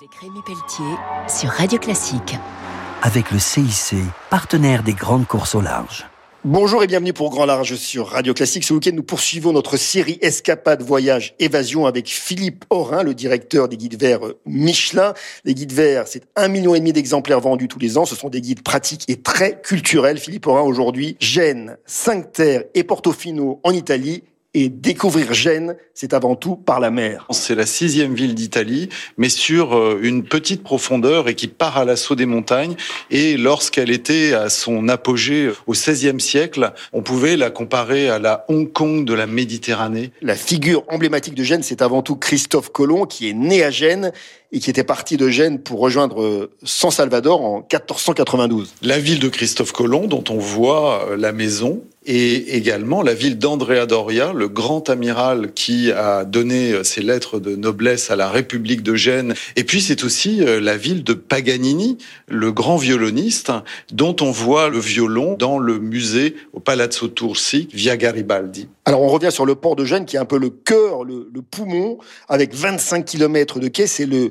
Avec Rémi Pelletier sur Radio Classique. Avec le CIC, partenaire des grandes courses au large. Bonjour et bienvenue pour Grand Large sur Radio Classique. Ce week-end, nous poursuivons notre série Escapade, Voyage, Évasion avec Philippe Aurin, le directeur des guides verts Michelin. Les guides verts, c'est un million et demi d'exemplaires vendus tous les ans. Ce sont des guides pratiques et très culturels. Philippe Aurin, aujourd'hui, Gênes, Cinque-Terre et Portofino en Italie et découvrir Gênes, c'est avant tout par la mer. C'est la sixième ville d'Italie, mais sur euh, une petite profondeur et qui part à l'assaut des montagnes. Et lorsqu'elle était à son apogée au XVIe siècle, on pouvait la comparer à la Hong Kong de la Méditerranée. La figure emblématique de Gênes, c'est avant tout Christophe Colomb, qui est né à Gênes et qui était parti de Gênes pour rejoindre euh, San Salvador en 1492. La ville de Christophe Colomb, dont on voit euh, la maison, et également la ville d'Andrea Doria, le grand amiral qui a donné euh, ses lettres de noblesse à la République de Gênes. Et puis c'est aussi la ville de Paganini, le grand violoniste, dont on voit le violon dans le musée au Palazzo Tursi via Garibaldi. Alors on revient sur le port de Gênes qui est un peu le cœur, le, le poumon, avec 25 km de quai. C'est le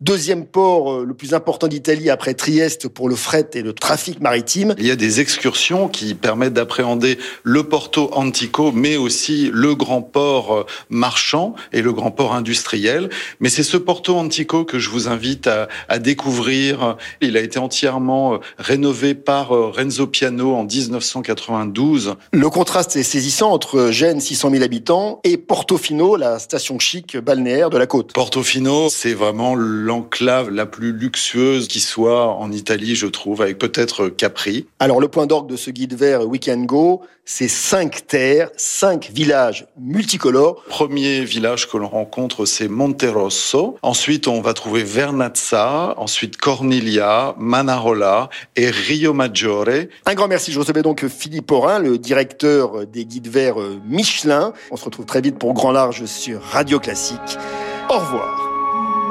deuxième port euh, le plus important d'Italie après Trieste pour le fret et le trafic maritime. Il y a des excursions qui permettent d'appréhender le Porto Antico, mais aussi le grand port euh, marchand et le grand port industriel. Mais c'est ce Porto Antico que je vous invite à, à découvrir. Il a été entièrement euh, rénové par Renzo Piano en 1992. Le contraste est saisissant entre Gênes, 600 000 habitants, et Portofino, la station chic balnéaire de la côte. Portofino, c'est vraiment l'enclave la plus luxueuse qui soit en Italie, je trouve, avec peut-être Capri. Alors le point d'orgue de ce guide vert Weekend Go, c'est cinq terres, cinq villages multicolores. Premier village que l'on rencontre, c'est Monterosso. Ensuite, on va trouver Vernazza, ensuite Corniglia, Manarola et Rio Maggiore. Un grand merci. Je recevais donc Philippe Aurin, le directeur des guides verts Michelin. On se retrouve très vite pour Grand Large sur Radio Classique. Au revoir.